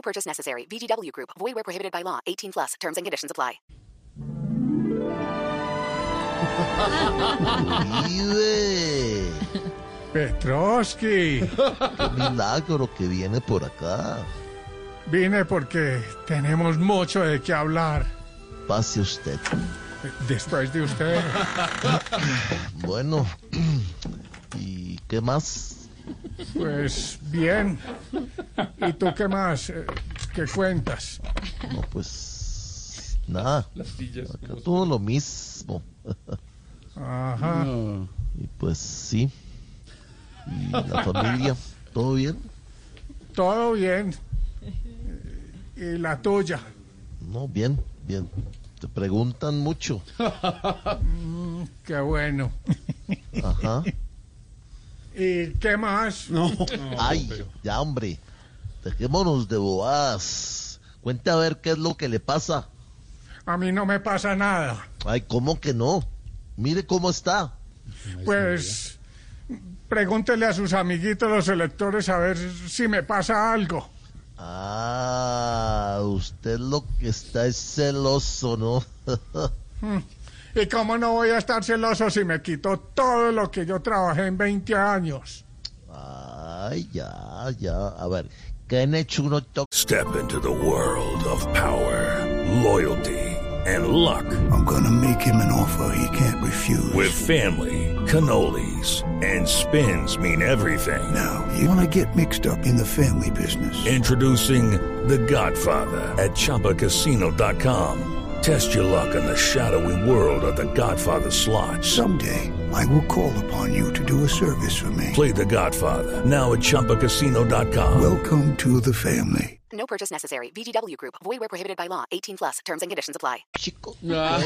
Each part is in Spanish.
No purchase necessary. VGW Group. Void where prohibited by law. 18 plus. Terms and conditions apply. Vive. Petrovsky, Qué milagro que viene por acá. vine porque tenemos mucho de qué hablar. Pase usted. Después de usted, Bueno, ¿y qué más? Pues bien. ¿Y tú qué más? Eh, ¿Qué cuentas? No, pues nada. Acá todo lo mismo. Ajá. Y pues sí. ¿Y la familia? ¿Todo bien? Todo bien. ¿Y la tuya? No, bien, bien. Te preguntan mucho. Qué bueno. Ajá. ¿Y qué más? Ay, ya hombre. Dejémonos de bobadas. Cuente a ver qué es lo que le pasa. A mí no me pasa nada. Ay, ¿cómo que no? Mire cómo está. Pues pregúntele a sus amiguitos los electores a ver si me pasa algo. Ah, usted lo que está es celoso, ¿no? ¿Y cómo no voy a estar celoso si me quito todo lo que yo trabajé en 20 años? Ay, ya, ya. A ver, ¿qué han hecho uno to- Step into the world of power, loyalty, and luck. I'm gonna make him an offer he can't refuse. With family, cannolis, and spins mean everything. now, you wanna get mixed up in the family business. Introducing The Godfather at ChumbaCasino.com. Test your luck in the shadowy world of The Godfather slot. Someday, I will call upon you to do a service for me. Play The Godfather now at ChumbaCasino.com. Welcome to the family. No purchase necessary. VGW Group. Void where prohibited by law. 18 plus. Terms and conditions apply. chico? No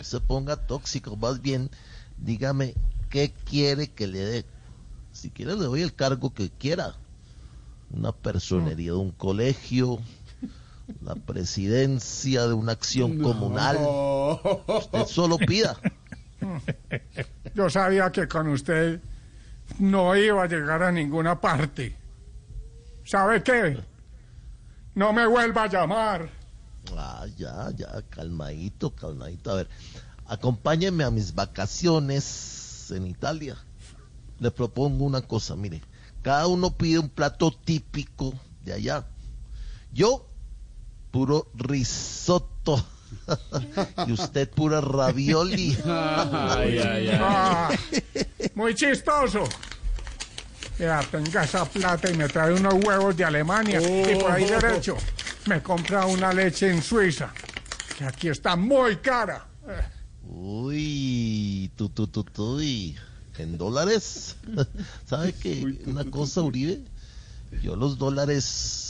se ponga tóxico, más bien dígame qué quiere que le dé. Si quiere le doy el cargo que quiera. Una personería de un colegio, la presidencia de una acción comunal. Usted solo pida. Yo sabía que con usted no iba a llegar a ninguna parte. ¿Sabe qué? No me vuelva a llamar. Ah, ya, ya, calmadito, calmadito. A ver, acompáñeme a mis vacaciones en Italia. Le propongo una cosa, mire, cada uno pide un plato típico de allá. Yo, puro risotto. y usted, pura ravioli. Ah, muy chistoso. Ya, tenga esa plata y me trae unos huevos de Alemania. Y por ahí derecho, me compra una leche en Suiza, que aquí está muy cara. Uy, tu, tu, tu, tu, y en dólares. ¿Sabe qué? Una cosa, Uribe, yo los dólares